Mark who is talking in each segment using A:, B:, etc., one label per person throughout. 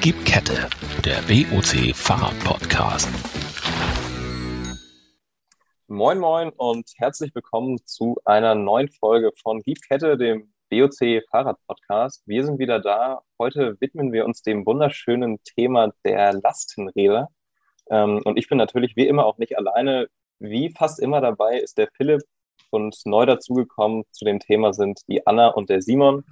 A: Gib Kette, der BOC Fahrrad-Podcast.
B: Moin Moin und herzlich willkommen zu einer neuen Folge von Gib Kette, dem BOC Fahrrad-Podcast. Wir sind wieder da. Heute widmen wir uns dem wunderschönen Thema der Lastenräder. Ähm, und ich bin natürlich wie immer auch nicht alleine. Wie fast immer dabei ist der Philipp und neu dazugekommen zu dem Thema sind die Anna und der Simon.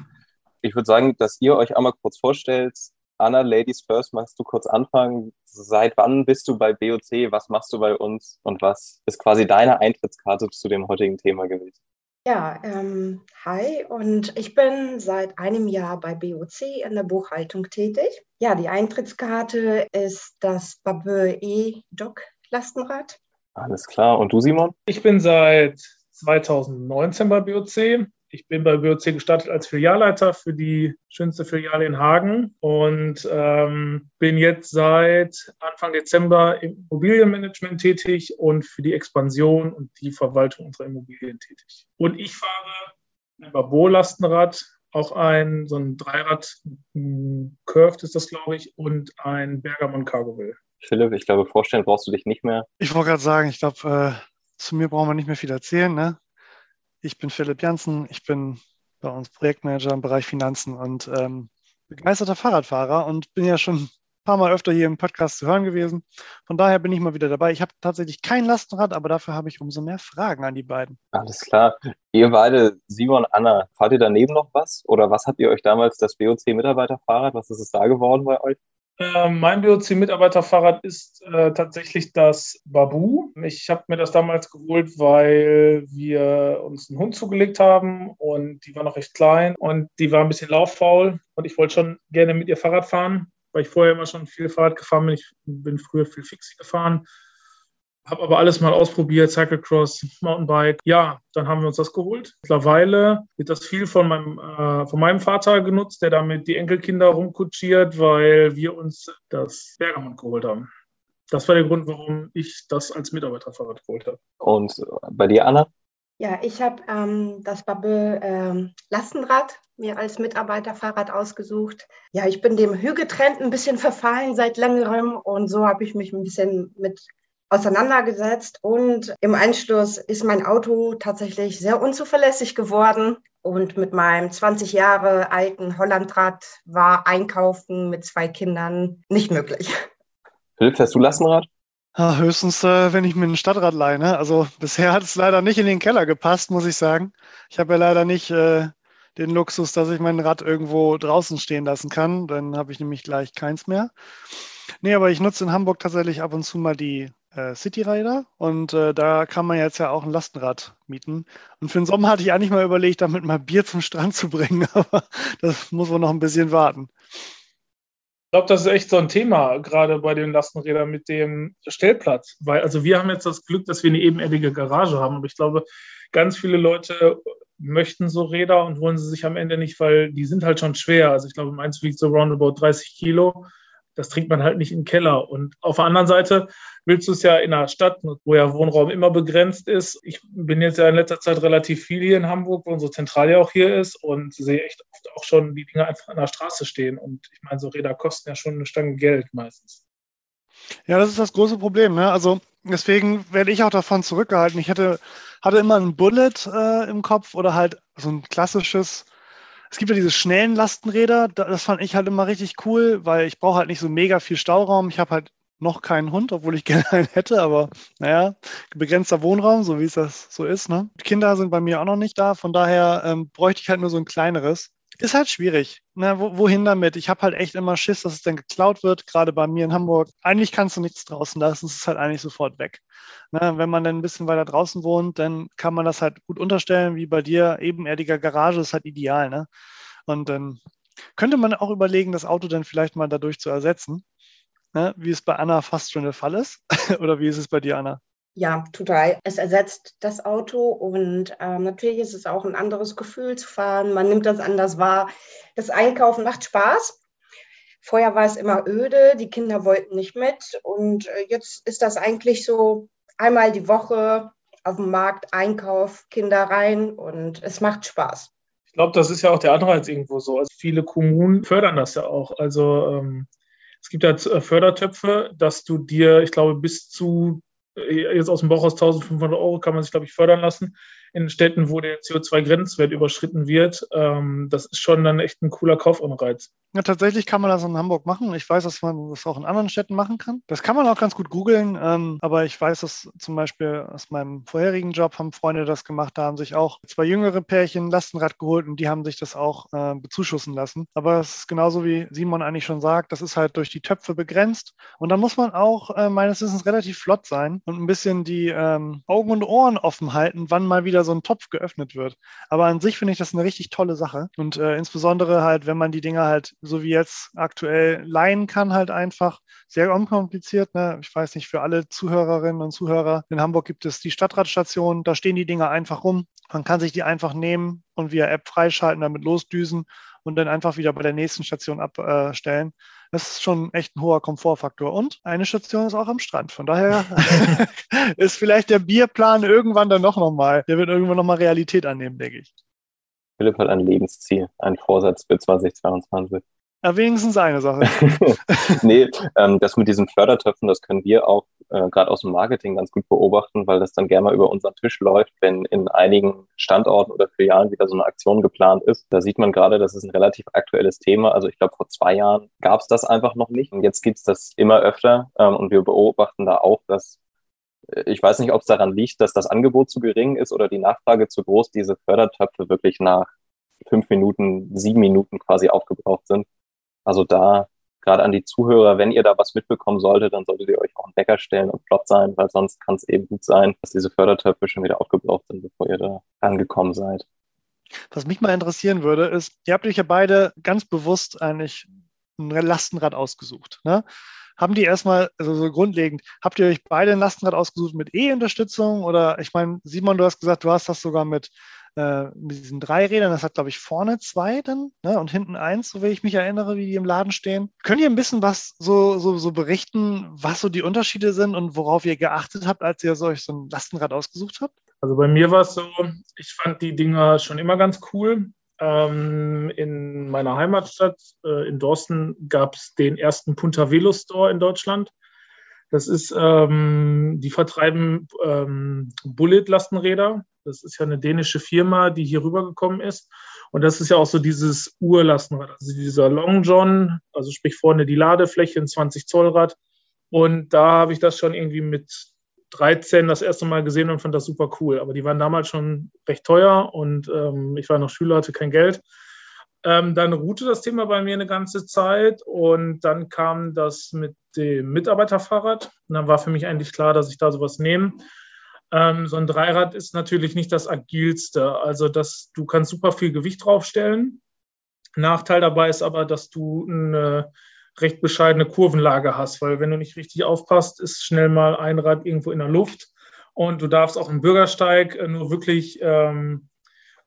B: Ich würde sagen, dass ihr euch einmal kurz vorstellt. Anna, Ladies First, magst du kurz anfangen? Seit wann bist du bei BOC? Was machst du bei uns? Und was ist quasi deine Eintrittskarte zu dem heutigen Thema gewesen?
C: Ja, ähm, hi und ich bin seit einem Jahr bei BOC in der Buchhaltung tätig. Ja, die Eintrittskarte ist das Babö E-Doc Lastenrad.
B: Alles klar. Und du, Simon?
D: Ich bin seit 2019 bei BOC. Ich bin bei BOC gestartet als Filialleiter für die schönste Filiale in Hagen und ähm, bin jetzt seit Anfang Dezember im Immobilienmanagement tätig und für die Expansion und die Verwaltung unserer Immobilien tätig. Und ich fahre ein Babor-Lastenrad, auch ein so ein Dreirad, Curved ist das, glaube ich, und ein Bergamon Cargo Will.
B: Philipp, ich glaube, vorstellen brauchst du dich nicht mehr.
E: Ich wollte gerade sagen, ich glaube, äh, zu mir brauchen wir nicht mehr viel erzählen. Ne? Ich bin Philipp Janssen, ich bin bei uns Projektmanager im Bereich Finanzen und ähm, begeisterter Fahrradfahrer und bin ja schon ein paar Mal öfter hier im Podcast zu hören gewesen. Von daher bin ich mal wieder dabei. Ich habe tatsächlich kein Lastenrad, aber dafür habe ich umso mehr Fragen an die beiden.
B: Alles klar. Ihr beide, Simon, Anna, fahrt ihr daneben noch was? Oder was habt ihr euch damals das BOC-Mitarbeiterfahrrad, was ist es da geworden bei euch?
D: Äh, mein BOC-Mitarbeiterfahrrad ist äh, tatsächlich das Babu. Ich habe mir das damals geholt, weil wir uns einen Hund zugelegt haben und die war noch recht klein und die war ein bisschen lauffaul und ich wollte schon gerne mit ihr Fahrrad fahren, weil ich vorher immer schon viel Fahrrad gefahren bin. Ich bin früher viel Fixie gefahren habe aber alles mal ausprobiert, Cyclecross, Mountainbike. Ja, dann haben wir uns das geholt. Mittlerweile wird das viel von meinem, äh, von meinem Vater genutzt, der damit die Enkelkinder rumkutschiert, weil wir uns das Bergamont geholt haben. Das war der Grund, warum ich das als Mitarbeiterfahrrad geholt habe.
B: Und bei dir, Anna?
C: Ja, ich habe ähm, das Babel ähm, Lastenrad mir als Mitarbeiterfahrrad ausgesucht. Ja, ich bin dem Hügetrend ein bisschen verfallen seit längerem und so habe ich mich ein bisschen mit auseinandergesetzt und im Anschluss ist mein Auto tatsächlich sehr unzuverlässig geworden. Und mit meinem 20 Jahre alten Hollandrad war Einkaufen mit zwei Kindern nicht möglich.
B: Philipp, fährst du Lastenrad?
E: Ja, höchstens, äh, wenn ich mir ein Stadtrad leihe. Ne? Also bisher hat es leider nicht in den Keller gepasst, muss ich sagen. Ich habe ja leider nicht äh, den Luxus, dass ich mein Rad irgendwo draußen stehen lassen kann. Dann habe ich nämlich gleich keins mehr. Nee, aber ich nutze in Hamburg tatsächlich ab und zu mal die City Rider und äh, da kann man jetzt ja auch ein Lastenrad mieten. Und für den Sommer hatte ich eigentlich mal überlegt, damit mal Bier zum Strand zu bringen, aber das muss man noch ein bisschen warten.
D: Ich glaube, das ist echt so ein Thema, gerade bei den Lastenrädern mit dem Stellplatz. Weil, also wir haben jetzt das Glück, dass wir eine ebenerdige Garage haben, aber ich glaube, ganz viele Leute möchten so Räder und wollen sie sich am Ende nicht, weil die sind halt schon schwer. Also ich glaube, meins wiegt so roundabout 30 Kilo das trinkt man halt nicht im Keller. Und auf der anderen Seite willst du es ja in einer Stadt, wo ja Wohnraum immer begrenzt ist. Ich bin jetzt ja in letzter Zeit relativ viel hier in Hamburg, wo unsere Zentrale ja auch hier ist und sehe echt oft auch schon die Dinge einfach an der Straße stehen. Und ich meine, so Räder kosten ja schon eine Stange Geld meistens.
E: Ja, das ist das große Problem. Ne? Also deswegen werde ich auch davon zurückgehalten. Ich hatte, hatte immer ein Bullet äh, im Kopf oder halt so ein klassisches es gibt ja diese schnellen Lastenräder, das fand ich halt immer richtig cool, weil ich brauche halt nicht so mega viel Stauraum. Ich habe halt noch keinen Hund, obwohl ich gerne einen hätte, aber naja, begrenzter Wohnraum, so wie es das so ist. Ne? Kinder sind bei mir auch noch nicht da, von daher ähm, bräuchte ich halt nur so ein kleineres. Ist halt schwierig. Ne? wohin damit? Ich habe halt echt immer Schiss, dass es dann geklaut wird, gerade bei mir in Hamburg. Eigentlich kannst du nichts draußen lassen, es ist halt eigentlich sofort weg. Ne? Wenn man dann ein bisschen weiter draußen wohnt, dann kann man das halt gut unterstellen, wie bei dir. Ebenerdiger Garage ist halt ideal. Ne? Und dann könnte man auch überlegen, das Auto dann vielleicht mal dadurch zu ersetzen, ne? wie es bei Anna fast schon der Fall ist. Oder wie ist es bei dir, Anna?
C: Ja, total. Es ersetzt das Auto und ähm, natürlich ist es auch ein anderes Gefühl zu fahren. Man nimmt das anders wahr. Das Einkaufen macht Spaß. Vorher war es immer öde, die Kinder wollten nicht mit und äh, jetzt ist das eigentlich so einmal die Woche auf dem Markt Einkauf, Kinder rein und es macht Spaß.
D: Ich glaube, das ist ja auch der Anreiz irgendwo so. Also viele Kommunen fördern das ja auch. Also ähm, Es gibt halt Fördertöpfe, dass du dir, ich glaube, bis zu jetzt aus dem Bauch aus 1500 Euro kann man sich, glaube ich, fördern lassen in Städten, wo der CO2-Grenzwert überschritten wird. Ähm, das ist schon dann echt ein cooler Kaufanreiz.
E: Ja, tatsächlich kann man das in Hamburg machen. Ich weiß, dass man das auch in anderen Städten machen kann. Das kann man auch ganz gut googeln, ähm, aber ich weiß, dass zum Beispiel aus meinem vorherigen Job haben Freunde das gemacht. Da haben sich auch zwei jüngere Pärchen Lastenrad geholt und die haben sich das auch äh, bezuschussen lassen. Aber es ist genauso wie Simon eigentlich schon sagt, das ist halt durch die Töpfe begrenzt. Und da muss man auch äh, meines Wissens relativ flott sein und ein bisschen die ähm, Augen und Ohren offen halten, wann mal wieder so ein Topf geöffnet wird. Aber an sich finde ich das eine richtig tolle Sache. Und äh, insbesondere halt, wenn man die Dinger halt so wie jetzt aktuell leihen kann, halt einfach sehr unkompliziert. Ne? Ich weiß nicht, für alle Zuhörerinnen und Zuhörer, in Hamburg gibt es die Stadtradstation, da stehen die Dinger einfach rum. Man kann sich die einfach nehmen und via App freischalten, damit losdüsen und dann einfach wieder bei der nächsten Station abstellen. Das ist schon echt ein hoher Komfortfaktor. Und eine Station ist auch am Strand. Von daher ist vielleicht der Bierplan irgendwann dann noch mal, der wird irgendwann noch mal Realität annehmen, denke ich.
B: Philipp hat ein Lebensziel, ein Vorsatz für 2022.
E: Ja, wenigstens eine Sache.
B: nee, ähm, das mit diesen Fördertöpfen, das können wir auch äh, gerade aus dem Marketing ganz gut beobachten, weil das dann gerne mal über unseren Tisch läuft, wenn in einigen Standorten oder Filialen wieder so eine Aktion geplant ist. Da sieht man gerade, das ist ein relativ aktuelles Thema. Also ich glaube, vor zwei Jahren gab es das einfach noch nicht und jetzt gibt es das immer öfter ähm, und wir beobachten da auch, dass äh, ich weiß nicht, ob es daran liegt, dass das Angebot zu gering ist oder die Nachfrage zu groß, diese Fördertöpfe wirklich nach fünf Minuten, sieben Minuten quasi aufgebraucht sind. Also da gerade an die Zuhörer, wenn ihr da was mitbekommen solltet, dann solltet ihr euch auch einen Wecker stellen und flott sein, weil sonst kann es eben gut sein, dass diese Fördertöpfe schon wieder aufgebraucht sind, bevor ihr da angekommen seid.
E: Was mich mal interessieren würde, ist, ihr habt euch ja beide ganz bewusst eigentlich ein Lastenrad ausgesucht. Ne? Haben die erstmal, also so grundlegend, habt ihr euch beide ein Lastenrad ausgesucht mit E-Unterstützung? Oder ich meine, Simon, du hast gesagt, du hast das sogar mit äh, mit diesen drei Rädern. Das hat, glaube ich, vorne zwei dann ne? und hinten eins, so wie ich mich erinnere, wie die im Laden stehen. Könnt ihr ein bisschen was so, so, so berichten, was so die Unterschiede sind und worauf ihr geachtet habt, als ihr euch so ein Lastenrad ausgesucht habt?
D: Also bei mir war es so, ich fand die Dinger schon immer ganz cool. Ähm, in meiner Heimatstadt äh, in Dorsten gab es den ersten Punta Velo Store in Deutschland. Das ist, ähm, die vertreiben ähm, Bullet-Lastenräder. Das ist ja eine dänische Firma, die hier rübergekommen ist. Und das ist ja auch so dieses Urlastenrad, also dieser Long John, also sprich vorne die Ladefläche, ein 20 Zoll Rad. Und da habe ich das schon irgendwie mit 13 das erste Mal gesehen und fand das super cool. Aber die waren damals schon recht teuer und ähm, ich war noch Schüler, hatte kein Geld. Ähm, dann ruhte das Thema bei mir eine ganze Zeit und dann kam das mit dem Mitarbeiterfahrrad. Und dann war für mich eigentlich klar, dass ich da sowas nehme. Ähm, so ein Dreirad ist natürlich nicht das agilste. Also das, du kannst super viel Gewicht draufstellen. Nachteil dabei ist aber, dass du eine recht bescheidene Kurvenlage hast, weil wenn du nicht richtig aufpasst, ist schnell mal ein Rad irgendwo in der Luft und du darfst auch im Bürgersteig äh, nur wirklich ähm,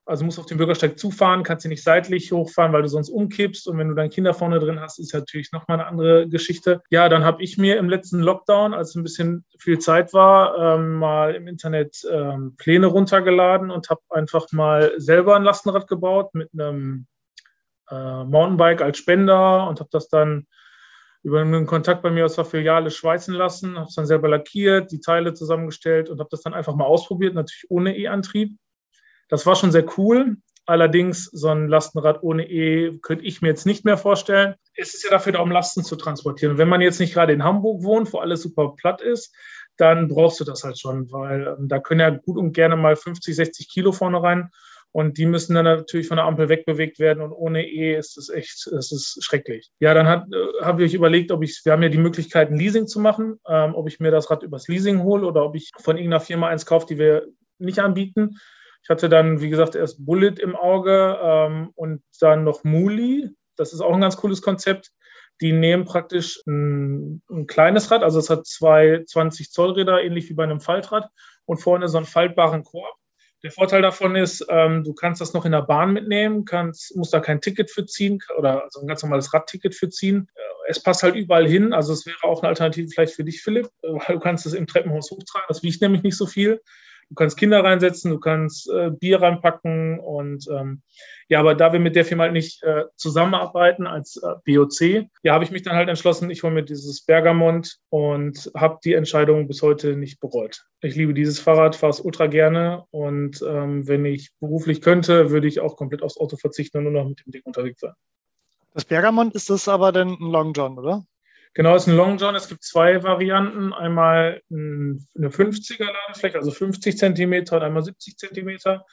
D: also musst auf den Bürgersteig zufahren, kannst ihn nicht seitlich hochfahren, weil du sonst umkippst. Und wenn du dann Kinder vorne drin hast, ist natürlich nochmal eine andere Geschichte. Ja, dann habe ich mir im letzten Lockdown, als ein bisschen viel Zeit war, ähm, mal im Internet ähm, Pläne runtergeladen und habe einfach mal selber ein Lastenrad gebaut mit einem äh, Mountainbike als Spender und habe das dann über einen Kontakt bei mir aus der Filiale schweißen lassen, habe es dann selber lackiert, die Teile zusammengestellt und habe das dann einfach mal ausprobiert, natürlich ohne E-Antrieb. Das war schon sehr cool. Allerdings so ein Lastenrad ohne E könnte ich mir jetzt nicht mehr vorstellen. Es ist ja dafür da, um Lasten zu transportieren. Wenn man jetzt nicht gerade in Hamburg wohnt, wo alles super platt ist, dann brauchst du das halt schon, weil ähm, da können ja gut und gerne mal 50, 60 Kilo vorne rein. Und die müssen dann natürlich von der Ampel wegbewegt werden. Und ohne E ist es echt, es ist schrecklich. Ja, dann äh, habe ich überlegt, ob ich, wir haben ja die Möglichkeit, ein Leasing zu machen, ähm, ob ich mir das Rad übers Leasing hole oder ob ich von irgendeiner Firma eins kaufe, die wir nicht anbieten. Ich hatte dann, wie gesagt, erst Bullet im Auge ähm, und dann noch Muli. Das ist auch ein ganz cooles Konzept. Die nehmen praktisch ein, ein kleines Rad, also es hat zwei 20 Zoll Räder, ähnlich wie bei einem Faltrad und vorne so einen faltbaren Korb. Der Vorteil davon ist, ähm, du kannst das noch in der Bahn mitnehmen, kannst, musst da kein Ticket für ziehen oder also ein ganz normales Radticket für ziehen. Äh, es passt halt überall hin, also es wäre auch eine Alternative vielleicht für dich, Philipp, weil du kannst es im Treppenhaus hochtragen. Das wiegt nämlich nicht so viel. Du kannst Kinder reinsetzen, du kannst äh, Bier reinpacken und ähm, ja, aber da wir mit der Firma halt nicht äh, zusammenarbeiten als äh, BOC, ja, habe ich mich dann halt entschlossen, ich hole mir dieses Bergamont und habe die Entscheidung bis heute nicht bereut. Ich liebe dieses Fahrrad, fahre es ultra gerne und ähm, wenn ich beruflich könnte, würde ich auch komplett aufs Auto verzichten und nur noch mit dem Ding unterwegs sein.
E: Das Bergamont ist das aber dann ein Long John, oder?
D: Genau, es ist ein Long John. Es gibt zwei Varianten. Einmal eine 50er Ladefläche, also 50 Zentimeter und einmal 70 Zentimeter.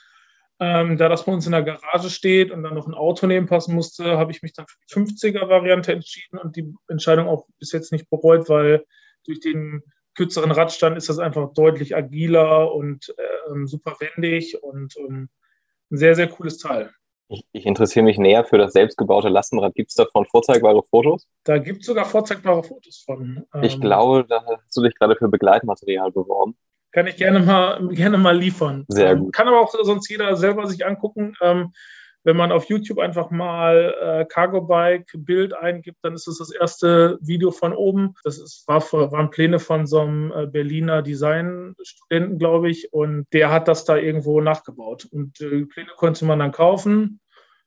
D: Ähm, da das bei uns in der Garage steht und dann noch ein Auto nebenpassen musste, habe ich mich dann für die 50er-Variante entschieden und die Entscheidung auch bis jetzt nicht bereut, weil durch den kürzeren Radstand ist das einfach deutlich agiler und äh, super wendig und ähm, ein sehr, sehr cooles Teil.
B: Ich, ich, interessiere mich näher für das selbstgebaute Lastenrad. Gibt es davon vorzeigbare Fotos?
D: Da gibt es sogar vorzeigbare Fotos von.
B: Ähm, ich glaube, da hast du dich gerade für Begleitmaterial beworben.
D: Kann ich gerne mal, gerne mal liefern.
B: Sehr ähm, gut.
D: Kann aber auch sonst jeder selber sich angucken. Ähm, wenn man auf YouTube einfach mal äh, Cargo Bike Bild eingibt, dann ist es das, das erste Video von oben. Das ist, war, waren Pläne von so einem äh, Berliner Designstudenten, glaube ich, und der hat das da irgendwo nachgebaut. Und die Pläne konnte man dann kaufen.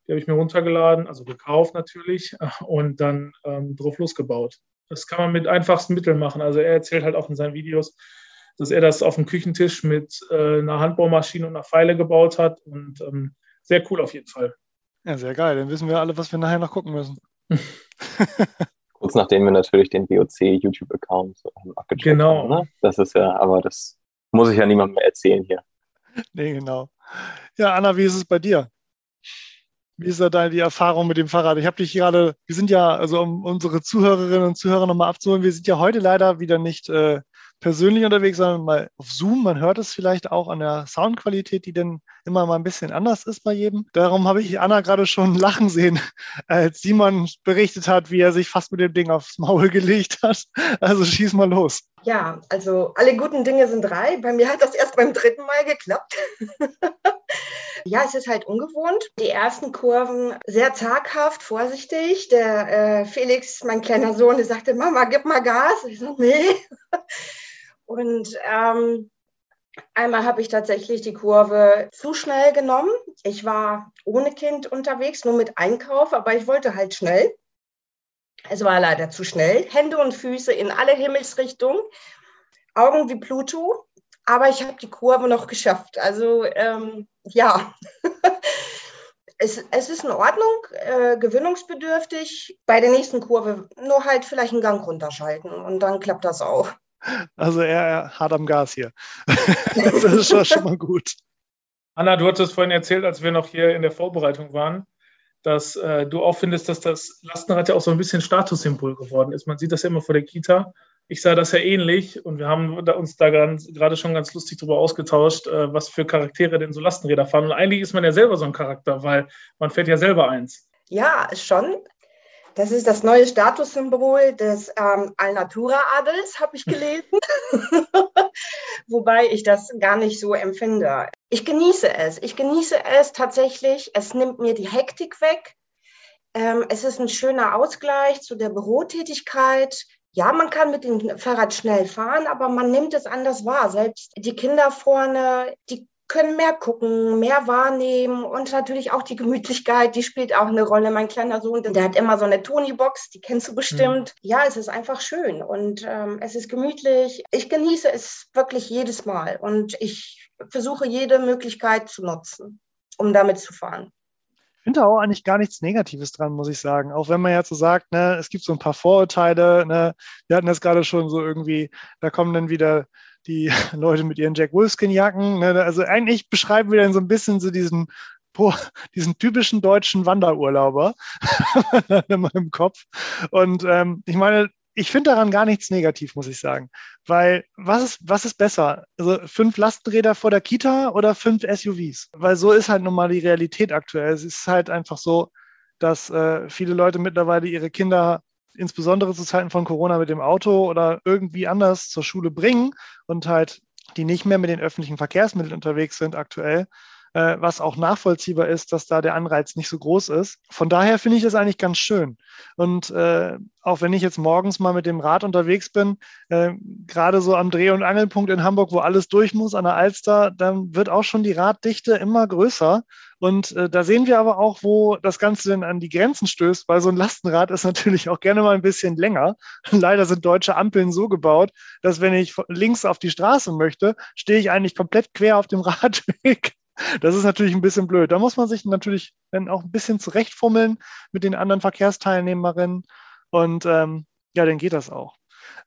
D: Die habe ich mir runtergeladen, also gekauft natürlich, und dann ähm, drauf losgebaut. Das kann man mit einfachsten Mitteln machen. Also er erzählt halt auch in seinen Videos, dass er das auf dem Küchentisch mit äh, einer Handbaumaschine und einer Pfeile gebaut hat und ähm, sehr cool auf jeden Fall.
E: Ja, sehr geil. Dann wissen wir alle, was wir nachher noch gucken müssen.
B: Kurz nachdem wir natürlich den BOC YouTube-Account ähm, abgecheckt
D: genau.
B: haben. Ne? Das ist ja, aber das muss ich ja niemandem mehr erzählen hier.
E: Nee, genau. Ja, Anna, wie ist es bei dir? Wie ist da deine die Erfahrung mit dem Fahrrad? Ich habe dich gerade, wir sind ja, also um unsere Zuhörerinnen und Zuhörer nochmal abzuholen, wir sind ja heute leider wieder nicht äh, persönlich unterwegs, sondern mal auf Zoom. Man hört es vielleicht auch an der Soundqualität, die dann immer mal ein bisschen anders ist bei jedem. Darum habe ich Anna gerade schon lachen sehen, als Simon berichtet hat, wie er sich fast mit dem Ding aufs Maul gelegt hat. Also schieß mal los.
C: Ja, also alle guten Dinge sind drei. Bei mir hat das erst beim dritten Mal geklappt. ja, es ist halt ungewohnt. Die ersten Kurven sehr zaghaft, vorsichtig. Der äh, Felix, mein kleiner Sohn, der sagte, Mama, gib mal Gas. Ich so, nee. Und ähm, einmal habe ich tatsächlich die Kurve zu schnell genommen. Ich war ohne Kind unterwegs, nur mit Einkauf, aber ich wollte halt schnell. Es war leider zu schnell. Hände und Füße in alle Himmelsrichtungen, Augen wie Pluto. Aber ich habe die Kurve noch geschafft. Also ähm, ja, es, es, ist in Ordnung, äh, gewinnungsbedürftig. Bei der nächsten Kurve nur halt vielleicht einen Gang runterschalten und dann klappt das auch.
E: Also er hart am Gas hier. das ist schon, schon mal gut.
D: Anna, du hattest vorhin erzählt, als wir noch hier in der Vorbereitung waren, dass äh, du auch findest, dass das Lastenrad ja auch so ein bisschen Statussymbol geworden ist. Man sieht das ja immer vor der Kita. Ich sah das ja ähnlich und wir haben uns da gerade schon ganz lustig darüber ausgetauscht, äh, was für Charaktere denn so Lastenräder fahren. Und eigentlich ist man ja selber so ein Charakter, weil man fährt ja selber eins.
C: Ja, schon. Das ist das neue Statussymbol des ähm, Alnatura-Adels, habe ich gelesen. Wobei ich das gar nicht so empfinde. Ich genieße es. Ich genieße es tatsächlich. Es nimmt mir die Hektik weg. Ähm, es ist ein schöner Ausgleich zu der Bürotätigkeit. Ja, man kann mit dem Fahrrad schnell fahren, aber man nimmt es anders wahr. Selbst die Kinder vorne, die können mehr gucken, mehr wahrnehmen und natürlich auch die Gemütlichkeit, die spielt auch eine Rolle. Mein kleiner Sohn, der hat immer so eine Tony-Box, die kennst du bestimmt. Mhm. Ja, es ist einfach schön und ähm, es ist gemütlich. Ich genieße es wirklich jedes Mal und ich versuche jede Möglichkeit zu nutzen, um damit zu fahren.
E: Ich finde auch eigentlich gar nichts Negatives dran, muss ich sagen. Auch wenn man jetzt so sagt, ne, es gibt so ein paar Vorurteile. Ne, wir hatten das gerade schon so irgendwie, da kommen dann wieder die Leute mit ihren Jack Wolfskin-Jacken. Ne? Also eigentlich beschreiben wir dann so ein bisschen so diesen, diesen typischen deutschen Wanderurlauber in meinem Kopf. Und ähm, ich meine, ich finde daran gar nichts negativ, muss ich sagen. Weil was ist, was ist besser? Also fünf Lastenräder vor der Kita oder fünf SUVs? Weil so ist halt nun mal die Realität aktuell. Es ist halt einfach so, dass äh, viele Leute mittlerweile ihre Kinder insbesondere zu Zeiten von Corona mit dem Auto oder irgendwie anders zur Schule bringen und halt die nicht mehr mit den öffentlichen Verkehrsmitteln unterwegs sind aktuell, äh, was auch nachvollziehbar ist, dass da der Anreiz nicht so groß ist. Von daher finde ich das eigentlich ganz schön. Und äh, auch wenn ich jetzt morgens mal mit dem Rad unterwegs bin, äh, gerade so am Dreh- und Angelpunkt in Hamburg, wo alles durch muss an der Alster, dann wird auch schon die Raddichte immer größer. Und äh, da sehen wir aber auch, wo das Ganze denn an die Grenzen stößt, weil so ein Lastenrad ist natürlich auch gerne mal ein bisschen länger. Leider sind deutsche Ampeln so gebaut, dass wenn ich links auf die Straße möchte, stehe ich eigentlich komplett quer auf dem Radweg. Das ist natürlich ein bisschen blöd. Da muss man sich natürlich dann auch ein bisschen zurechtfummeln mit den anderen Verkehrsteilnehmerinnen. Und ähm, ja, dann geht das auch.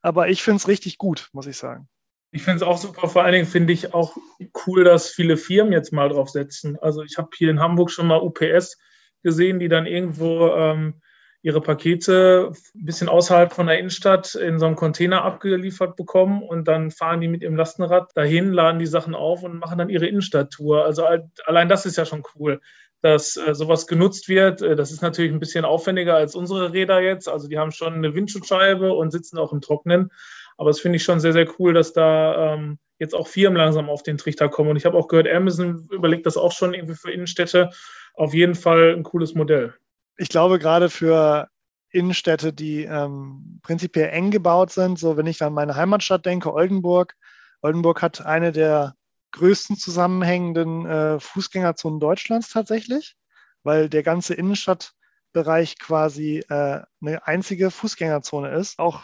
E: Aber ich finde es richtig gut, muss ich sagen.
D: Ich finde es auch super. Vor allen Dingen finde ich auch cool, dass viele Firmen jetzt mal drauf setzen. Also ich habe hier in Hamburg schon mal UPS gesehen, die dann irgendwo ähm, ihre Pakete ein bisschen außerhalb von der Innenstadt in so einem Container abgeliefert bekommen und dann fahren die mit ihrem Lastenrad dahin, laden die Sachen auf und machen dann ihre Innenstadttour. Also allein das ist ja schon cool, dass äh, sowas genutzt wird. Äh, das ist natürlich ein bisschen aufwendiger als unsere Räder jetzt. Also die haben schon eine Windschutzscheibe und sitzen auch im Trocknen. Aber das finde ich schon sehr, sehr cool, dass da ähm, jetzt auch Firmen langsam auf den Trichter kommen. Und ich habe auch gehört, Amazon überlegt das auch schon irgendwie für Innenstädte. Auf jeden Fall ein cooles Modell.
E: Ich glaube, gerade für Innenstädte, die ähm, prinzipiell eng gebaut sind, so wenn ich an meine Heimatstadt denke, Oldenburg. Oldenburg hat eine der größten zusammenhängenden äh, Fußgängerzonen Deutschlands tatsächlich, weil der ganze Innenstadtbereich quasi äh, eine einzige Fußgängerzone ist. Auch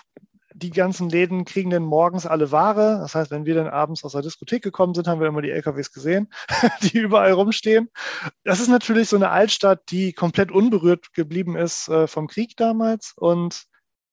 E: die ganzen Läden kriegen dann morgens alle Ware. Das heißt, wenn wir dann abends aus der Diskothek gekommen sind, haben wir immer die LKWs gesehen, die überall rumstehen. Das ist natürlich so eine Altstadt, die komplett unberührt geblieben ist äh, vom Krieg damals. Und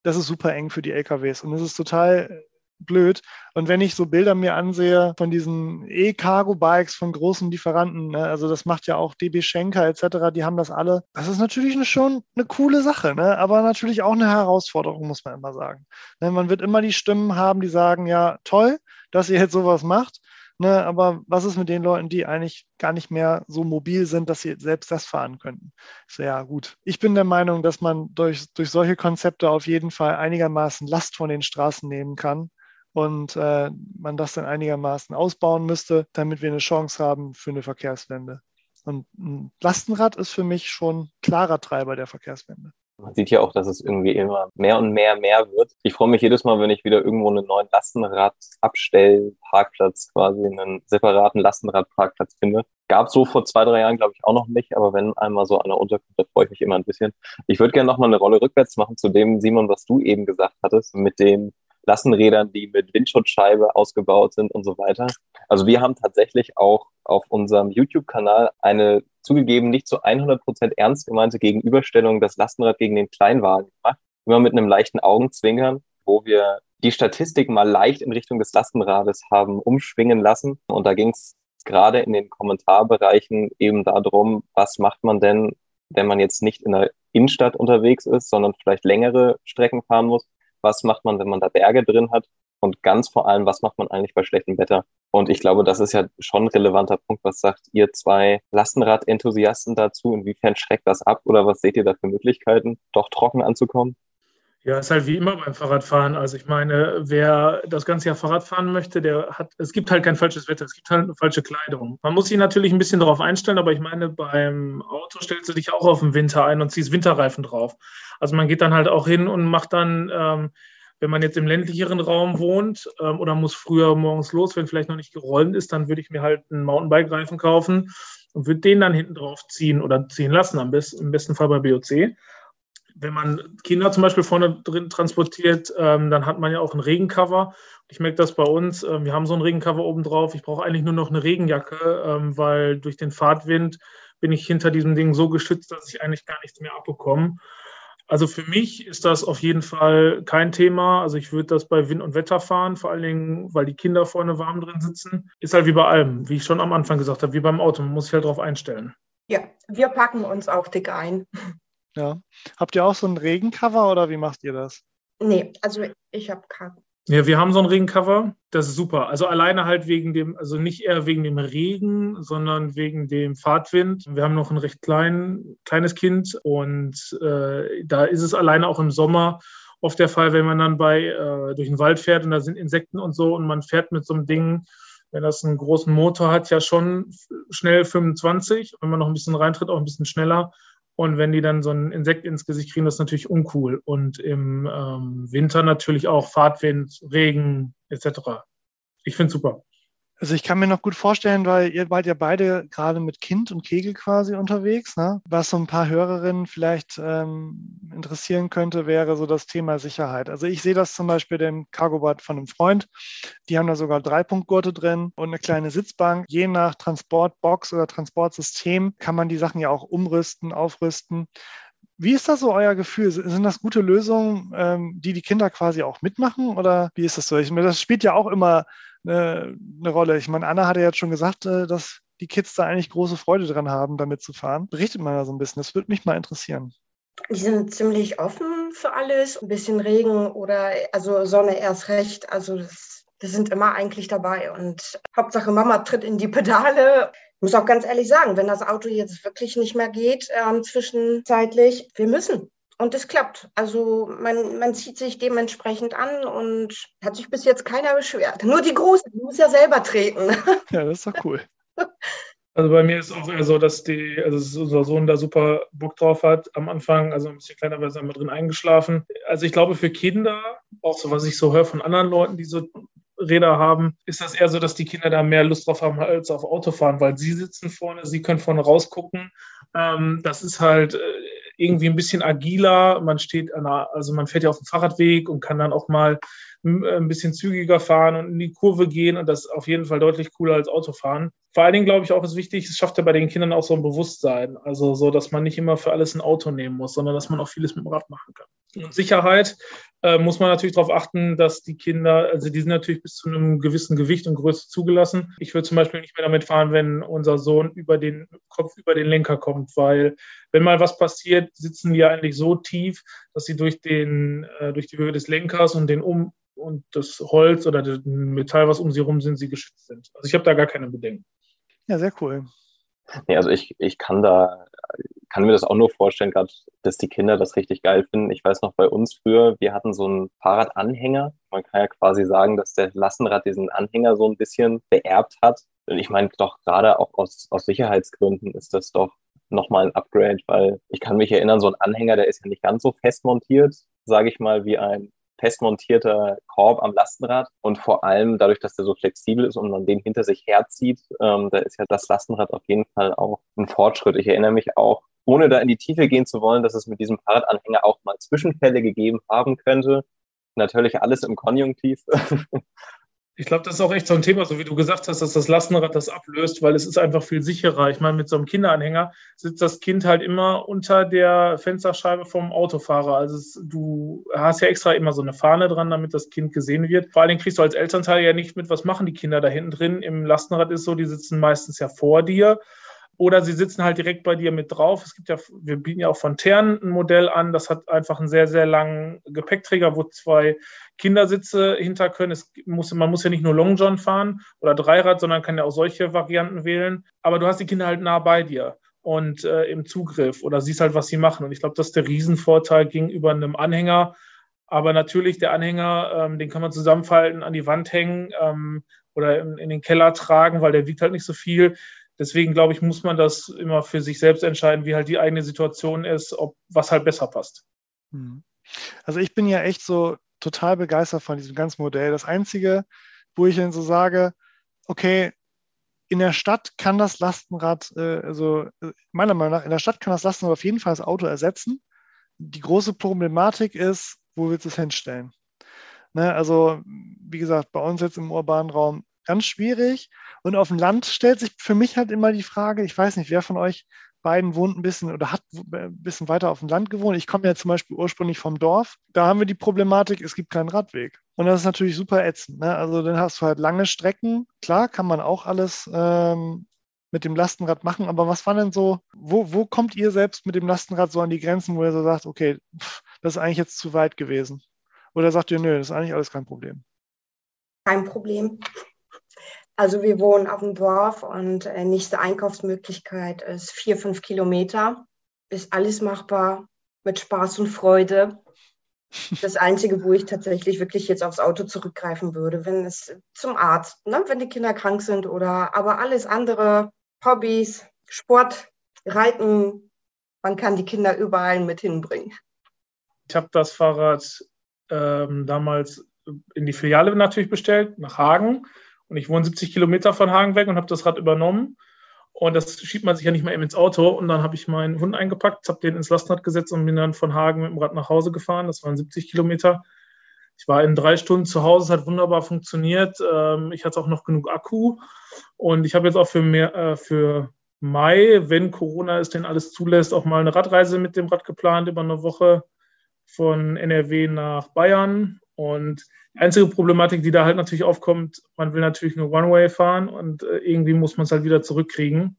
E: das ist super eng für die LKWs. Und es ist total blöd. Und wenn ich so Bilder mir ansehe von diesen E-Cargo-Bikes von großen Lieferanten, ne, also das macht ja auch DB Schenker etc., die haben das alle. Das ist natürlich schon eine coole Sache, ne, aber natürlich auch eine Herausforderung, muss man immer sagen. Ne, man wird immer die Stimmen haben, die sagen, ja, toll, dass ihr jetzt sowas macht. Ne, aber was ist mit den Leuten, die eigentlich gar nicht mehr so mobil sind, dass sie selbst das fahren könnten? So, ja, gut. Ich bin der Meinung, dass man durch, durch solche Konzepte auf jeden Fall einigermaßen Last von den Straßen nehmen kann und äh, man das dann einigermaßen ausbauen müsste, damit wir eine Chance haben für eine Verkehrswende. Und ein Lastenrad ist für mich schon klarer Treiber der Verkehrswende.
B: Man sieht ja auch, dass es irgendwie immer mehr und mehr mehr wird. Ich freue mich jedes Mal, wenn ich wieder irgendwo einen neuen Lastenrad-Abstellparkplatz, quasi einen separaten Lastenradparkplatz finde. Gab so vor zwei, drei Jahren, glaube ich, auch noch nicht. Aber wenn einmal so einer unterkommt, da freue ich mich immer ein bisschen. Ich würde gerne noch mal eine Rolle rückwärts machen zu dem, Simon, was du eben gesagt hattest, mit dem Lastenrädern, die mit Windschutzscheibe ausgebaut sind und so weiter. Also wir haben tatsächlich auch auf unserem YouTube-Kanal eine zugegeben nicht zu 100 Prozent ernst gemeinte Gegenüberstellung das Lastenrad gegen den Kleinwagen gemacht. Immer mit einem leichten Augenzwinkern, wo wir die Statistik mal leicht in Richtung des Lastenrades haben umschwingen lassen. Und da ging es gerade in den Kommentarbereichen eben darum, was macht man denn, wenn man jetzt nicht in der Innenstadt unterwegs ist, sondern vielleicht längere Strecken fahren muss was macht man, wenn man da Berge drin hat und ganz vor allem, was macht man eigentlich bei schlechtem Wetter? Und ich glaube, das ist ja schon ein relevanter Punkt. Was sagt ihr zwei Lastenrad-Enthusiasten dazu? Inwiefern schreckt das ab oder was seht ihr da für Möglichkeiten, doch trocken anzukommen?
D: Ja, ist halt wie immer beim Fahrradfahren. Also ich meine, wer das ganze Jahr Fahrrad fahren möchte, der hat, es gibt halt kein falsches Wetter, es gibt halt eine falsche Kleidung. Man muss sich natürlich ein bisschen darauf einstellen, aber ich meine, beim Auto stellst du dich auch auf den Winter ein und ziehst Winterreifen drauf. Also man geht dann halt auch hin und macht dann, ähm, wenn man jetzt im ländlicheren Raum wohnt ähm, oder muss früher morgens los, wenn vielleicht noch nicht geräumt ist, dann würde ich mir halt einen Mountainbike-Reifen kaufen und würde den dann hinten drauf ziehen oder ziehen lassen, am besten, im besten Fall bei BOC wenn man Kinder zum Beispiel vorne drin transportiert, ähm, dann hat man ja auch ein Regencover. Ich merke das bei uns. Ähm, wir haben so ein Regencover oben drauf. Ich brauche eigentlich nur noch eine Regenjacke, ähm, weil durch den Fahrtwind bin ich hinter diesem Ding so geschützt, dass ich eigentlich gar nichts mehr abbekomme. Also für mich ist das auf jeden Fall kein Thema. Also ich würde das bei Wind und Wetter fahren, vor allen Dingen, weil die Kinder vorne warm drin sitzen. Ist halt wie bei allem, wie ich schon am Anfang gesagt habe, wie beim Auto. Man muss sich halt darauf einstellen.
C: Ja, wir packen uns auch dick ein.
E: Ja. Habt ihr auch so ein Regencover oder wie macht ihr das?
C: Nee, also ich habe keinen.
D: Ja, wir haben so ein Regencover, das ist super. Also alleine halt wegen dem, also nicht eher wegen dem Regen, sondern wegen dem Fahrtwind. Wir haben noch ein recht klein, kleines Kind und äh, da ist es alleine auch im Sommer oft der Fall, wenn man dann bei äh, durch den Wald fährt und da sind Insekten und so und man fährt mit so einem Ding wenn das einen großen Motor hat, ja schon schnell 25. Wenn man noch ein bisschen reintritt, auch ein bisschen schneller. Und wenn die dann so ein Insekt ins Gesicht kriegen, das ist natürlich uncool. Und im ähm, Winter natürlich auch Fahrtwind, Regen etc. Ich finde es super.
E: Also ich kann mir noch gut vorstellen, weil ihr wart ja beide gerade mit Kind und Kegel quasi unterwegs. Ne? Was so ein paar Hörerinnen vielleicht ähm, interessieren könnte, wäre so das Thema Sicherheit. Also ich sehe das zum Beispiel dem Cargobot von einem Freund. Die haben da sogar Dreipunktgurte drin und eine kleine Sitzbank. Je nach Transportbox oder Transportsystem kann man die Sachen ja auch umrüsten, aufrüsten. Wie ist das so euer Gefühl? Sind das gute Lösungen, ähm, die die Kinder quasi auch mitmachen? Oder wie ist das so? Ich meine, das spielt ja auch immer eine, eine Rolle. Ich meine, Anna hatte jetzt schon gesagt, äh, dass die Kids da eigentlich große Freude dran haben, damit zu fahren. Berichtet mal da so ein bisschen. Das würde mich mal interessieren.
C: Die sind ziemlich offen für alles. Ein bisschen Regen oder also Sonne erst recht. Also das, wir sind immer eigentlich dabei. Und Hauptsache Mama tritt in die Pedale. Ich muss auch ganz ehrlich sagen, wenn das Auto jetzt wirklich nicht mehr geht, äh, zwischenzeitlich, wir müssen. Und es klappt. Also man, man zieht sich dementsprechend an und hat sich bis jetzt keiner beschwert. Nur die Große, die muss ja selber treten.
E: Ja, das ist doch cool.
D: Also bei mir ist auch eher so, dass die, also unser Sohn da super Bock drauf hat am Anfang, also ein bisschen kleiner, weil er immer drin eingeschlafen. Also ich glaube für Kinder, auch so was ich so höre von anderen Leuten, die so Räder haben, ist das eher so, dass die Kinder da mehr Lust drauf haben als auf Autofahren, weil sie sitzen vorne, sie können vorne rausgucken. Ähm, das ist halt äh, irgendwie ein bisschen agiler. Man steht an einer, also man fährt ja auf dem Fahrradweg und kann dann auch mal ein bisschen zügiger fahren und in die Kurve gehen und das ist auf jeden Fall deutlich cooler als Autofahren. Vor allen Dingen glaube ich auch, ist wichtig, es schafft ja bei den Kindern auch so ein Bewusstsein. Also so, dass man nicht immer für alles ein Auto nehmen muss, sondern dass man auch vieles mit dem Rad machen kann. Und Sicherheit äh, muss man natürlich darauf achten, dass die Kinder, also die sind natürlich bis zu einem gewissen Gewicht und Größe zugelassen. Ich würde zum Beispiel nicht mehr damit fahren, wenn unser Sohn über den Kopf über den Lenker kommt, weil wenn mal was passiert, sitzen die ja eigentlich so tief, dass sie durch den, äh, durch die Höhe des Lenkers und den um und das Holz oder das Metall, was um sie herum sind, sie geschützt sind. Also ich habe da gar keine Bedenken.
E: Ja, sehr cool.
B: Nee, also ich, ich kann da, kann mir das auch nur vorstellen, gerade, dass die Kinder das richtig geil finden. Ich weiß noch bei uns früher, wir hatten so einen Fahrradanhänger. Man kann ja quasi sagen, dass der Lastenrad diesen Anhänger so ein bisschen beerbt hat. Und ich meine, doch gerade auch aus, aus Sicherheitsgründen ist das doch nochmal ein Upgrade, weil ich kann mich erinnern, so ein Anhänger, der ist ja nicht ganz so fest montiert, sage ich mal, wie ein fest montierter Korb am Lastenrad und vor allem dadurch, dass der so flexibel ist und man den hinter sich herzieht, ähm, da ist ja das Lastenrad auf jeden Fall auch ein Fortschritt. Ich erinnere mich auch, ohne da in die Tiefe gehen zu wollen, dass es mit diesem Fahrradanhänger auch mal Zwischenfälle gegeben haben könnte. Natürlich alles im Konjunktiv.
D: Ich glaube, das ist auch echt so ein Thema, so wie du gesagt hast, dass das Lastenrad das ablöst, weil es ist einfach viel sicherer. Ich meine, mit so einem Kinderanhänger sitzt das Kind halt immer unter der Fensterscheibe vom Autofahrer. Also es, du hast ja extra immer so eine Fahne dran, damit das Kind gesehen wird. Vor allen Dingen kriegst du als Elternteil ja nicht mit, was machen die Kinder da hinten drin. Im Lastenrad ist so, die sitzen meistens ja vor dir oder sie sitzen halt direkt bei dir mit drauf. Es gibt ja, wir bieten ja auch von Tern ein Modell an, das hat einfach einen sehr, sehr langen Gepäckträger, wo zwei Kindersitze hinter können. Es muss, man muss ja nicht nur Long John fahren oder Dreirad, sondern kann ja auch solche Varianten wählen. Aber du hast die Kinder halt nah bei dir und äh, im Zugriff oder siehst halt, was sie machen. Und ich glaube, das ist der Riesenvorteil gegenüber einem Anhänger. Aber natürlich, der Anhänger, ähm, den kann man zusammenfalten, an die Wand hängen ähm, oder in, in den Keller tragen, weil der wiegt halt nicht so viel deswegen glaube ich, muss man das immer für sich selbst entscheiden, wie halt die eigene Situation ist, ob was halt besser passt.
E: Hm. Also ich bin ja echt so total begeistert von diesem ganzen Modell. Das Einzige, wo ich dann so sage, okay, in der Stadt kann das Lastenrad, äh, also äh, meiner Meinung nach, in der Stadt kann das Lastenrad auf jeden Fall das Auto ersetzen. Die große Problematik ist, wo willst du es hinstellen? Ne, also, wie gesagt, bei uns jetzt im urbanen Raum ganz schwierig. Und auf dem Land stellt sich für mich halt immer die Frage, ich weiß nicht, wer von euch beiden wohnt ein bisschen oder hat ein bisschen weiter auf dem Land gewohnt. Ich komme ja zum Beispiel ursprünglich vom Dorf. Da haben wir die Problematik, es gibt keinen Radweg. Und das ist natürlich super ätzend. Ne? Also dann hast du halt lange Strecken. Klar, kann man auch alles ähm, mit dem Lastenrad machen, aber was war denn so, wo, wo kommt ihr selbst mit dem Lastenrad so an die Grenzen, wo ihr so sagt, okay, pff, das ist eigentlich jetzt zu weit gewesen? Oder sagt ihr, nö, das ist eigentlich alles kein Problem?
C: Kein Problem. Also wir wohnen auf dem Dorf und äh, nächste Einkaufsmöglichkeit ist vier, fünf Kilometer. Ist alles machbar mit Spaß und Freude. Das Einzige, wo ich tatsächlich wirklich jetzt aufs Auto zurückgreifen würde, wenn es zum Arzt, ne, wenn die Kinder krank sind oder aber alles andere, Hobbys, Sport, Reiten, man kann die Kinder überall mit hinbringen.
D: Ich habe das Fahrrad ähm, damals in die Filiale natürlich bestellt, nach Hagen. Und ich wohne 70 Kilometer von Hagen weg und habe das Rad übernommen. Und das schiebt man sich ja nicht mal eben ins Auto. Und dann habe ich meinen Hund eingepackt, habe den ins Lastenrad gesetzt und bin dann von Hagen mit dem Rad nach Hause gefahren. Das waren 70 Kilometer. Ich war in drei Stunden zu Hause, es hat wunderbar funktioniert. Ähm, ich hatte auch noch genug Akku. Und ich habe jetzt auch für, mehr, äh, für Mai, wenn Corona es denn alles zulässt, auch mal eine Radreise mit dem Rad geplant über eine Woche von NRW nach Bayern. Und die einzige Problematik, die da halt natürlich aufkommt, man will natürlich nur One-Way fahren und äh, irgendwie muss man es halt wieder zurückkriegen.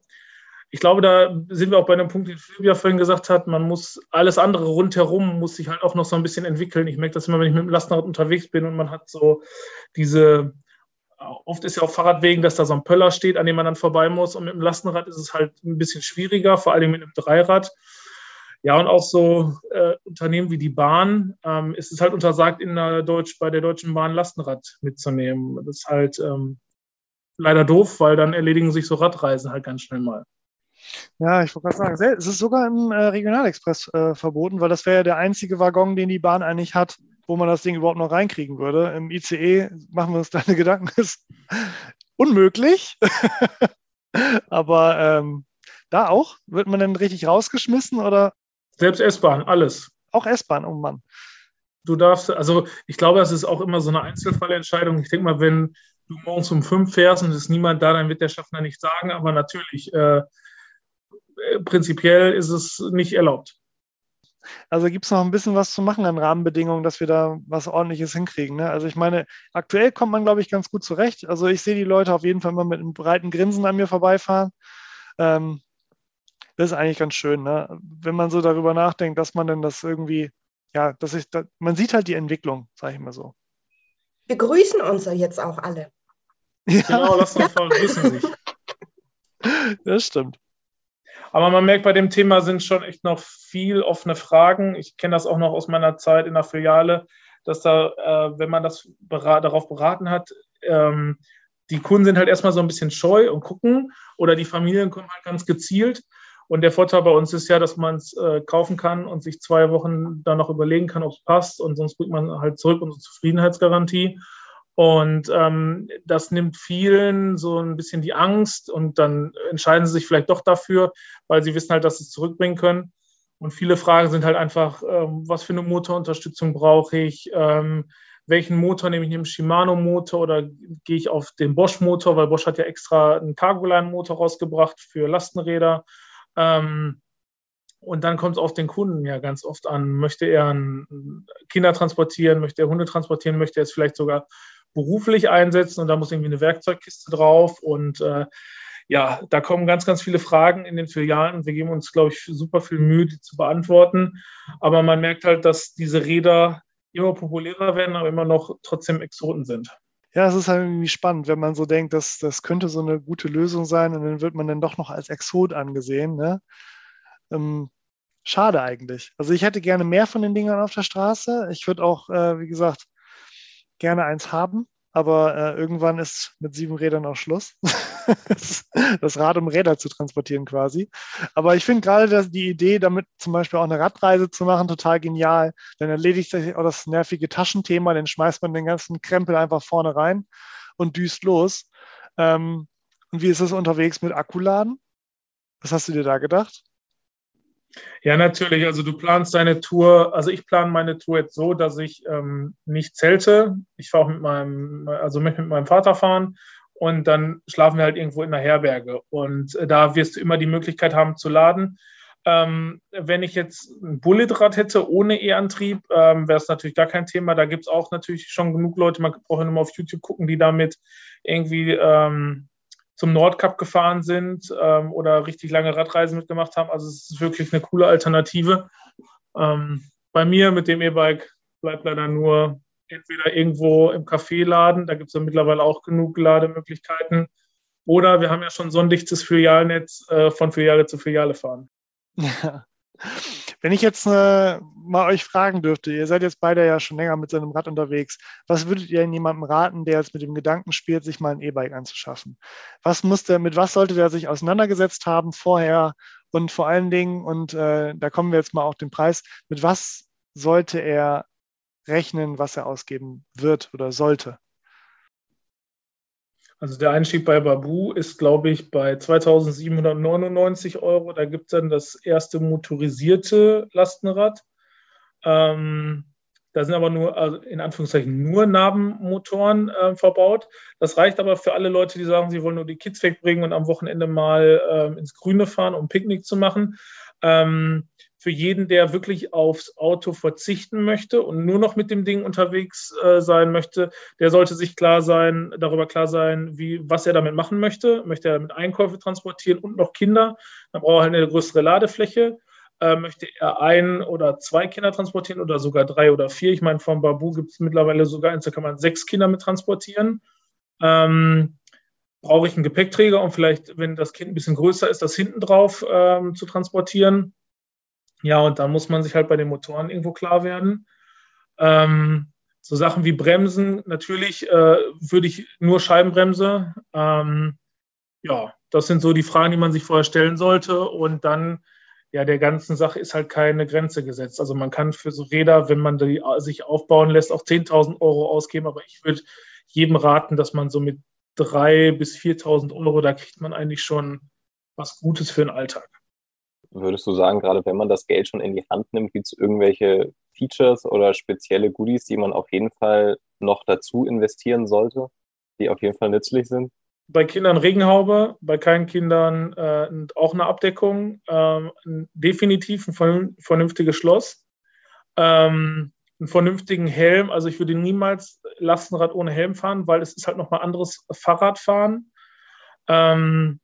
D: Ich glaube, da sind wir auch bei einem Punkt, den Silvia vorhin gesagt hat, man muss alles andere rundherum muss sich halt auch noch so ein bisschen entwickeln. Ich merke das immer, wenn ich mit dem Lastenrad unterwegs bin und man hat so diese, oft ist ja auf Fahrradwegen, dass da so ein Pöller steht, an dem man dann vorbei muss und mit dem Lastenrad ist es halt ein bisschen schwieriger, vor allem mit einem Dreirad. Ja, und auch so äh, Unternehmen wie die Bahn ähm, ist es halt untersagt, in der Deutsch, bei der Deutschen Bahn Lastenrad mitzunehmen. Das ist halt ähm, leider doof, weil dann erledigen sich so Radreisen halt ganz schnell mal.
E: Ja, ich wollte gerade sagen, es ist sogar im äh, Regionalexpress äh, verboten, weil das wäre ja der einzige Waggon, den die Bahn eigentlich hat, wo man das Ding überhaupt noch reinkriegen würde. Im ICE machen wir uns deine Gedanken, ist unmöglich. Aber ähm, da auch? Wird man denn richtig rausgeschmissen oder?
D: Selbst S-Bahn, alles.
E: Auch S-Bahn, oh Mann.
D: Du darfst, also ich glaube, das ist auch immer so eine Einzelfallentscheidung. Ich denke mal, wenn du morgens um fünf fährst und es ist niemand da, dann wird der Schaffner nicht sagen, aber natürlich, äh, prinzipiell ist es nicht erlaubt.
E: Also gibt es noch ein bisschen was zu machen an Rahmenbedingungen, dass wir da was Ordentliches hinkriegen. Ne? Also ich meine, aktuell kommt man, glaube ich, ganz gut zurecht. Also ich sehe die Leute auf jeden Fall immer mit einem breiten Grinsen an mir vorbeifahren. Ähm, das ist eigentlich ganz schön, ne? wenn man so darüber nachdenkt, dass man denn das irgendwie, ja, dass ich, da, man sieht halt die Entwicklung, sage ich mal so.
C: Wir grüßen uns ja jetzt auch alle.
D: Ja. Genau, lass uns mal grüßen sich.
E: Das stimmt.
D: Aber man merkt, bei dem Thema sind schon echt noch viel offene Fragen. Ich kenne das auch noch aus meiner Zeit in der Filiale, dass da, äh, wenn man das berat, darauf beraten hat, ähm, die Kunden sind halt erstmal so ein bisschen scheu und gucken oder die Familien kommen halt ganz gezielt. Und der Vorteil bei uns ist ja, dass man es äh, kaufen kann und sich zwei Wochen dann noch überlegen kann, ob es passt. Und sonst bringt man halt zurück unsere Zufriedenheitsgarantie. Und ähm, das nimmt vielen so ein bisschen die Angst und dann entscheiden sie sich vielleicht doch dafür, weil sie wissen halt, dass sie es zurückbringen können. Und viele Fragen sind halt einfach, ähm, was für eine Motorunterstützung brauche ich? Ähm, welchen Motor nehme ich? Nehme Shimano-Motor oder gehe ich auf den Bosch-Motor, weil Bosch hat ja extra einen Cargoline-Motor rausgebracht für Lastenräder. Ähm, und dann kommt es auf den Kunden ja ganz oft an. Möchte er Kinder transportieren, möchte er Hunde transportieren, möchte er es vielleicht sogar beruflich einsetzen und da muss irgendwie eine Werkzeugkiste drauf. Und äh, ja, da kommen ganz, ganz viele Fragen in den Filialen wir geben uns, glaube ich, super viel Mühe, die zu beantworten. Aber man merkt halt, dass diese Räder immer populärer werden, aber immer noch trotzdem Exoten sind
E: ja, es ist halt irgendwie spannend, wenn man so denkt, dass das könnte so eine gute Lösung sein und dann wird man dann doch noch als Exot angesehen. Ne? Ähm, schade eigentlich. Also ich hätte gerne mehr von den Dingern auf der Straße. Ich würde auch, äh, wie gesagt, gerne eins haben aber äh, irgendwann ist mit sieben Rädern auch Schluss. das Rad, um Räder zu transportieren quasi. Aber ich finde gerade die Idee, damit zum Beispiel auch eine Radreise zu machen, total genial. Dann erledigt sich auch das nervige Taschenthema, dann schmeißt man den ganzen Krempel einfach vorne rein und düst los. Ähm, und wie ist es unterwegs mit Akkuladen? Was hast du dir da gedacht?
D: Ja, natürlich. Also du planst deine Tour, also ich plane meine Tour jetzt so, dass ich ähm, nicht zelte. Ich fahre auch mit meinem, also möchte mit meinem Vater fahren und dann schlafen wir halt irgendwo in der Herberge. Und äh, da wirst du immer die Möglichkeit haben zu laden. Ähm, wenn ich jetzt ein Bulletrad hätte ohne E-Antrieb, ähm, wäre es natürlich gar kein Thema. Da gibt es auch natürlich schon genug Leute, man braucht ja nur mal auf YouTube gucken, die damit irgendwie ähm, zum Nordkap gefahren sind ähm, oder richtig lange Radreisen mitgemacht haben. Also es ist wirklich eine coole Alternative. Ähm, bei mir mit dem E-Bike bleibt leider nur entweder irgendwo im Café laden, da gibt es ja mittlerweile auch genug Lademöglichkeiten, oder wir haben ja schon so ein dichtes Filialnetz äh, von Filiale zu Filiale fahren.
E: Wenn ich jetzt äh, mal euch fragen dürfte, ihr seid jetzt beide ja schon länger mit seinem Rad unterwegs, was würdet ihr denn jemandem raten, der jetzt mit dem Gedanken spielt, sich mal ein E-Bike anzuschaffen? Was muss der, mit was sollte der sich auseinandergesetzt haben vorher und vor allen Dingen, und äh, da kommen wir jetzt mal auf den Preis, mit was sollte er rechnen, was er ausgeben wird oder sollte?
D: Also der Einstieg bei Babu ist, glaube ich, bei 2799 Euro. Da gibt es dann das erste motorisierte Lastenrad. Ähm, da sind aber nur, also in Anführungszeichen, nur Nabenmotoren äh, verbaut. Das reicht aber für alle Leute, die sagen, sie wollen nur die Kids wegbringen und am Wochenende mal äh, ins Grüne fahren, um Picknick zu machen. Ähm, für jeden, der wirklich aufs Auto verzichten möchte und nur noch mit dem Ding unterwegs äh, sein möchte, der sollte sich klar sein, darüber klar sein, wie, was er damit machen möchte. Möchte er damit Einkäufe transportieren und noch Kinder, dann braucht er halt eine größere Ladefläche. Äh, möchte er ein oder zwei Kinder transportieren oder sogar drei oder vier? Ich meine, vom Babu gibt es mittlerweile sogar eins, da kann man sechs Kinder mit transportieren. Ähm, brauche ich einen Gepäckträger, um vielleicht, wenn das Kind ein bisschen größer ist, das hinten drauf ähm, zu transportieren. Ja, und dann muss man sich halt bei den Motoren irgendwo klar werden. Ähm, so Sachen wie Bremsen, natürlich äh, würde ich nur Scheibenbremse. Ähm, ja, das sind so die Fragen, die man sich vorher stellen sollte. Und dann, ja, der ganzen Sache ist halt keine Grenze gesetzt. Also man kann für so Räder, wenn man die sich aufbauen lässt, auch 10.000 Euro ausgeben. Aber ich würde jedem raten, dass man so mit 3.000 bis 4.000 Euro, da kriegt man eigentlich schon was Gutes für den Alltag
B: würdest du sagen, gerade wenn man das Geld schon in die Hand nimmt, gibt es irgendwelche Features oder spezielle Goodies, die man auf jeden Fall noch dazu investieren sollte, die auf jeden Fall nützlich sind?
D: Bei Kindern Regenhaube, bei keinen Kindern äh, auch eine Abdeckung, ähm, definitiv ein vernünftiges Schloss, ähm, einen vernünftigen Helm. Also ich würde niemals Lastenrad ohne Helm fahren, weil es ist halt nochmal anderes Fahrradfahren. Ähm,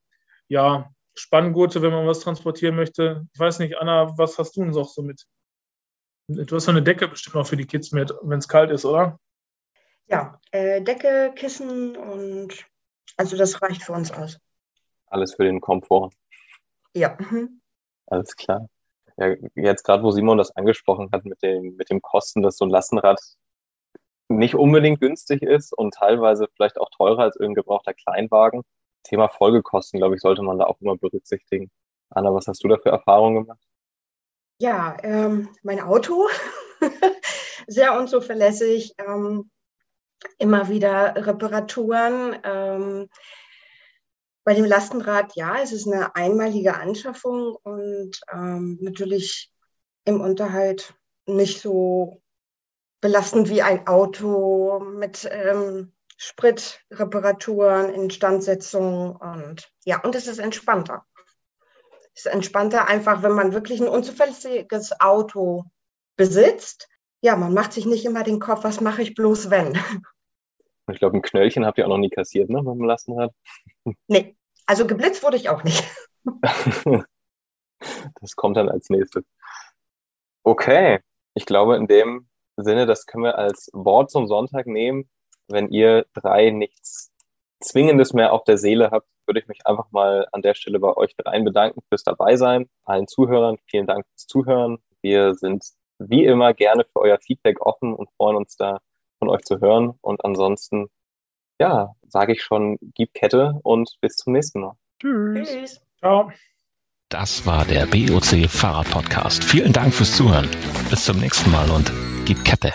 D: ja, Spanngurte, wenn man was transportieren möchte. Ich weiß nicht, Anna, was hast du auch so mit? Du hast so eine Decke bestimmt auch für die Kids mit, wenn es kalt ist, oder?
C: Ja, äh, Decke, Kissen und also das reicht für uns aus.
B: Alles für den Komfort.
C: Ja. Mhm.
B: Alles klar. Ja, jetzt gerade, wo Simon das angesprochen hat mit dem, mit dem Kosten, dass so ein Lastenrad nicht unbedingt günstig ist und teilweise vielleicht auch teurer als irgendein gebrauchter Kleinwagen. Thema Folgekosten, glaube ich, sollte man da auch immer berücksichtigen. Anna, was hast du da für Erfahrungen gemacht?
C: Ja, ähm, mein Auto, sehr unzuverlässig, ähm, immer wieder Reparaturen. Ähm, bei dem Lastenrad, ja, es ist eine einmalige Anschaffung und ähm, natürlich im Unterhalt nicht so belastend wie ein Auto mit ähm, Spritreparaturen, Instandsetzung und ja, und es ist entspannter. Es ist entspannter einfach, wenn man wirklich ein unzuverlässiges Auto besitzt. Ja, man macht sich nicht immer den Kopf, was mache ich bloß, wenn.
B: Ich glaube, ein Knöllchen habt ihr auch noch nie kassiert, ne, wenn man lassen hat.
C: Nee, also geblitzt wurde ich auch nicht.
B: das kommt dann als nächstes. Okay, ich glaube, in dem Sinne, das können wir als Wort zum Sonntag nehmen wenn ihr drei nichts Zwingendes mehr auf der Seele habt, würde ich mich einfach mal an der Stelle bei euch dreien bedanken fürs Dabeisein. Allen Zuhörern vielen Dank fürs Zuhören. Wir sind wie immer gerne für euer Feedback offen und freuen uns da von euch zu hören. Und ansonsten, ja, sage ich schon, gib Kette und bis zum nächsten Mal.
A: Tschüss. Tschüss. Ciao. Das war der BOC Fahrrad Podcast. Vielen Dank fürs Zuhören. Bis zum nächsten Mal und gib Kette.